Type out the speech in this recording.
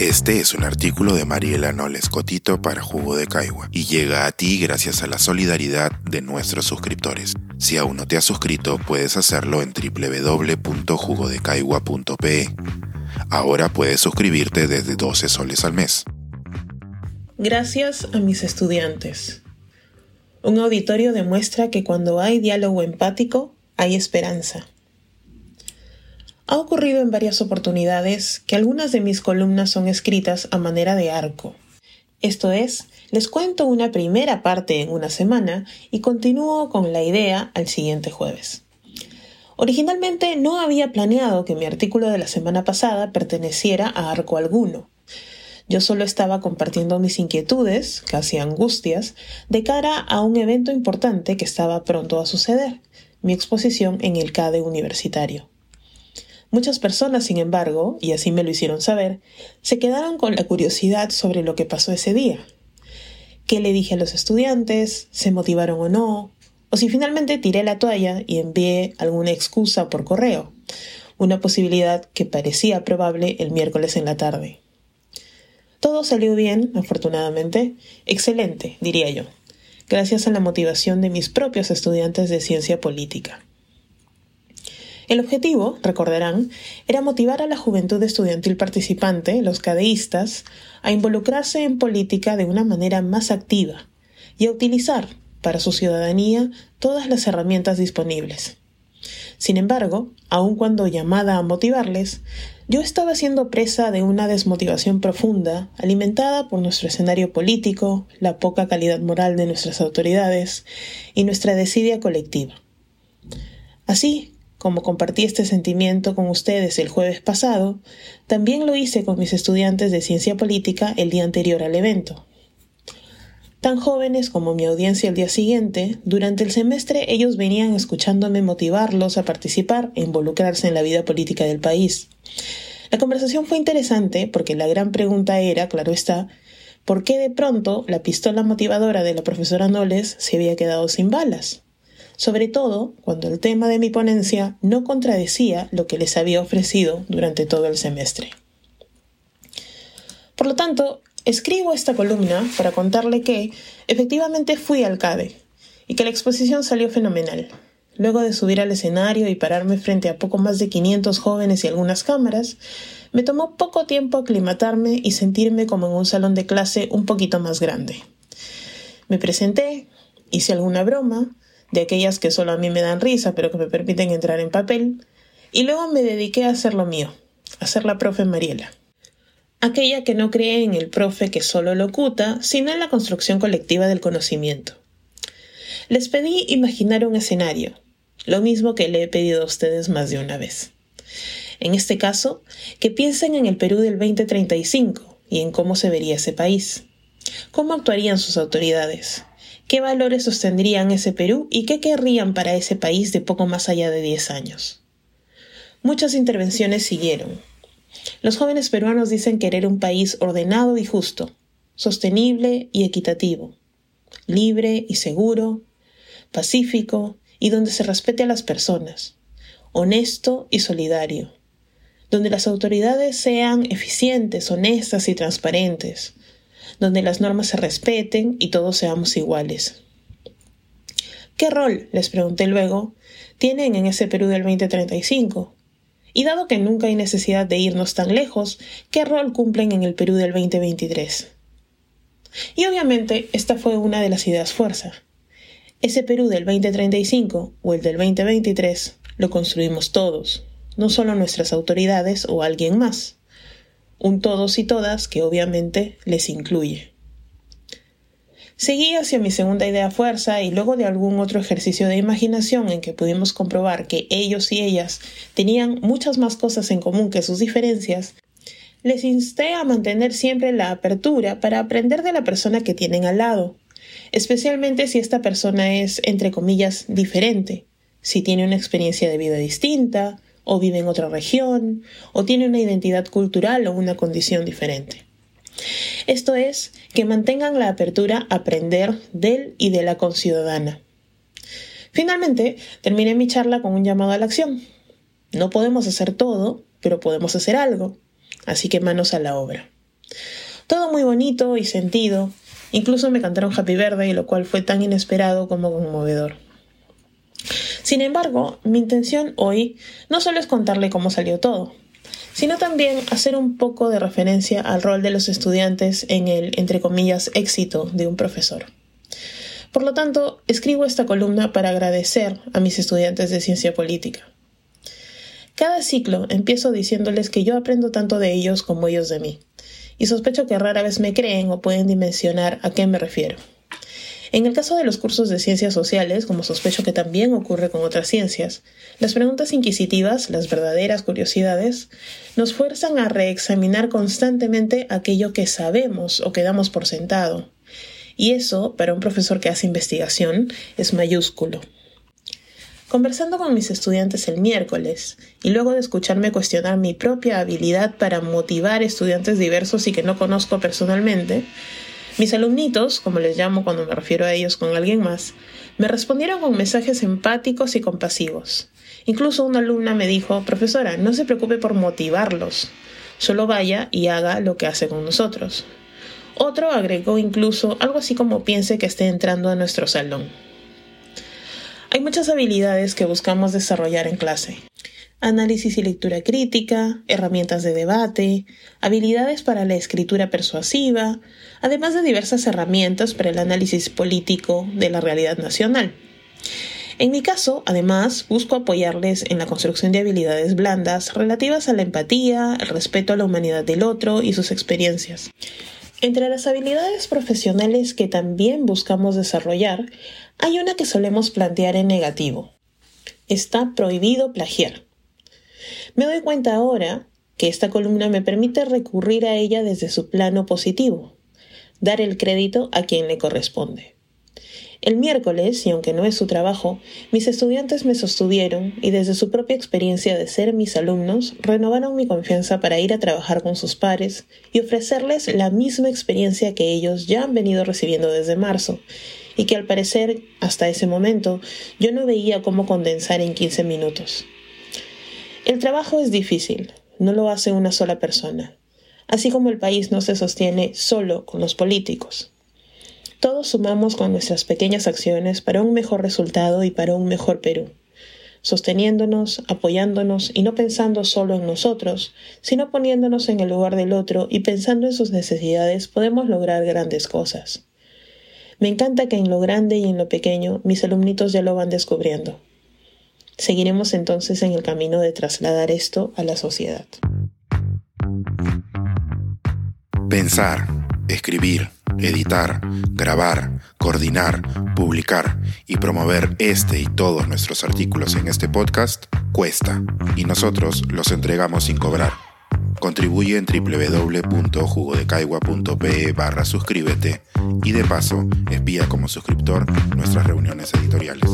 Este es un artículo de Mariela Noles Cotito para Jugo de Caigua y llega a ti gracias a la solidaridad de nuestros suscriptores. Si aún no te has suscrito, puedes hacerlo en www.jugodecaigua.pe. Ahora puedes suscribirte desde 12 soles al mes. Gracias a mis estudiantes. Un auditorio demuestra que cuando hay diálogo empático, hay esperanza. Ha ocurrido en varias oportunidades que algunas de mis columnas son escritas a manera de arco. Esto es, les cuento una primera parte en una semana y continúo con la idea al siguiente jueves. Originalmente no había planeado que mi artículo de la semana pasada perteneciera a arco alguno. Yo solo estaba compartiendo mis inquietudes, casi angustias, de cara a un evento importante que estaba pronto a suceder, mi exposición en el CADE universitario. Muchas personas, sin embargo, y así me lo hicieron saber, se quedaron con la curiosidad sobre lo que pasó ese día. ¿Qué le dije a los estudiantes? ¿Se motivaron o no? O si finalmente tiré la toalla y envié alguna excusa por correo, una posibilidad que parecía probable el miércoles en la tarde. Todo salió bien, afortunadamente, excelente, diría yo, gracias a la motivación de mis propios estudiantes de ciencia política. El objetivo, recordarán, era motivar a la juventud estudiantil participante, los cadeístas, a involucrarse en política de una manera más activa y a utilizar para su ciudadanía todas las herramientas disponibles. Sin embargo, aun cuando llamada a motivarles, yo estaba siendo presa de una desmotivación profunda, alimentada por nuestro escenario político, la poca calidad moral de nuestras autoridades y nuestra desidia colectiva. Así, como compartí este sentimiento con ustedes el jueves pasado, también lo hice con mis estudiantes de ciencia política el día anterior al evento. Tan jóvenes como mi audiencia el día siguiente, durante el semestre ellos venían escuchándome motivarlos a participar e involucrarse en la vida política del país. La conversación fue interesante porque la gran pregunta era, claro está, ¿por qué de pronto la pistola motivadora de la profesora Noles se había quedado sin balas? Sobre todo cuando el tema de mi ponencia no contradecía lo que les había ofrecido durante todo el semestre. Por lo tanto, escribo esta columna para contarle que efectivamente fui al CADE y que la exposición salió fenomenal. Luego de subir al escenario y pararme frente a poco más de 500 jóvenes y algunas cámaras, me tomó poco tiempo aclimatarme y sentirme como en un salón de clase un poquito más grande. Me presenté, hice alguna broma, de aquellas que solo a mí me dan risa, pero que me permiten entrar en papel, y luego me dediqué a hacer lo mío, a ser la profe Mariela. Aquella que no cree en el profe que solo locuta, sino en la construcción colectiva del conocimiento. Les pedí imaginar un escenario, lo mismo que le he pedido a ustedes más de una vez. En este caso, que piensen en el Perú del 2035 y en cómo se vería ese país. ¿Cómo actuarían sus autoridades? Qué valores sostendrían ese Perú y qué querrían para ese país de poco más allá de 10 años. Muchas intervenciones siguieron. Los jóvenes peruanos dicen querer un país ordenado y justo, sostenible y equitativo, libre y seguro, pacífico y donde se respete a las personas, honesto y solidario, donde las autoridades sean eficientes, honestas y transparentes, donde las normas se respeten y todos seamos iguales. ¿Qué rol, les pregunté luego, tienen en ese Perú del 2035? Y dado que nunca hay necesidad de irnos tan lejos, ¿qué rol cumplen en el Perú del 2023? Y obviamente esta fue una de las ideas fuerza. Ese Perú del 2035 o el del 2023 lo construimos todos, no solo nuestras autoridades o alguien más un todos y todas que obviamente les incluye. Seguí hacia mi segunda idea fuerza y luego de algún otro ejercicio de imaginación en que pudimos comprobar que ellos y ellas tenían muchas más cosas en común que sus diferencias, les insté a mantener siempre la apertura para aprender de la persona que tienen al lado, especialmente si esta persona es, entre comillas, diferente, si tiene una experiencia de vida distinta, o vive en otra región, o tiene una identidad cultural o una condición diferente. Esto es, que mantengan la apertura a aprender del y de la conciudadana. Finalmente, terminé mi charla con un llamado a la acción. No podemos hacer todo, pero podemos hacer algo. Así que manos a la obra. Todo muy bonito y sentido, incluso me cantaron Happy Verde, lo cual fue tan inesperado como conmovedor. Sin embargo, mi intención hoy no solo es contarle cómo salió todo, sino también hacer un poco de referencia al rol de los estudiantes en el, entre comillas, éxito de un profesor. Por lo tanto, escribo esta columna para agradecer a mis estudiantes de ciencia política. Cada ciclo empiezo diciéndoles que yo aprendo tanto de ellos como ellos de mí, y sospecho que rara vez me creen o pueden dimensionar a qué me refiero. En el caso de los cursos de ciencias sociales, como sospecho que también ocurre con otras ciencias, las preguntas inquisitivas, las verdaderas curiosidades, nos fuerzan a reexaminar constantemente aquello que sabemos o que damos por sentado. Y eso, para un profesor que hace investigación, es mayúsculo. Conversando con mis estudiantes el miércoles, y luego de escucharme cuestionar mi propia habilidad para motivar estudiantes diversos y que no conozco personalmente, mis alumnitos, como les llamo cuando me refiero a ellos con alguien más, me respondieron con mensajes empáticos y compasivos. Incluso una alumna me dijo, profesora, no se preocupe por motivarlos, solo vaya y haga lo que hace con nosotros. Otro agregó incluso algo así como piense que esté entrando a nuestro salón. Hay muchas habilidades que buscamos desarrollar en clase análisis y lectura crítica, herramientas de debate, habilidades para la escritura persuasiva, además de diversas herramientas para el análisis político de la realidad nacional. En mi caso, además, busco apoyarles en la construcción de habilidades blandas relativas a la empatía, el respeto a la humanidad del otro y sus experiencias. Entre las habilidades profesionales que también buscamos desarrollar, hay una que solemos plantear en negativo. Está prohibido plagiar. Me doy cuenta ahora que esta columna me permite recurrir a ella desde su plano positivo, dar el crédito a quien le corresponde. El miércoles, y aunque no es su trabajo, mis estudiantes me sostuvieron y desde su propia experiencia de ser mis alumnos, renovaron mi confianza para ir a trabajar con sus pares y ofrecerles la misma experiencia que ellos ya han venido recibiendo desde marzo, y que al parecer, hasta ese momento, yo no veía cómo condensar en 15 minutos. El trabajo es difícil, no lo hace una sola persona, así como el país no se sostiene solo con los políticos. Todos sumamos con nuestras pequeñas acciones para un mejor resultado y para un mejor Perú, sosteniéndonos, apoyándonos y no pensando solo en nosotros, sino poniéndonos en el lugar del otro y pensando en sus necesidades podemos lograr grandes cosas. Me encanta que en lo grande y en lo pequeño mis alumnitos ya lo van descubriendo. Seguiremos entonces en el camino de trasladar esto a la sociedad. Pensar, escribir, editar, grabar, coordinar, publicar y promover este y todos nuestros artículos en este podcast cuesta y nosotros los entregamos sin cobrar. Contribuye en www.jugodecaigua.pe barra suscríbete y de paso espía como suscriptor nuestras reuniones editoriales.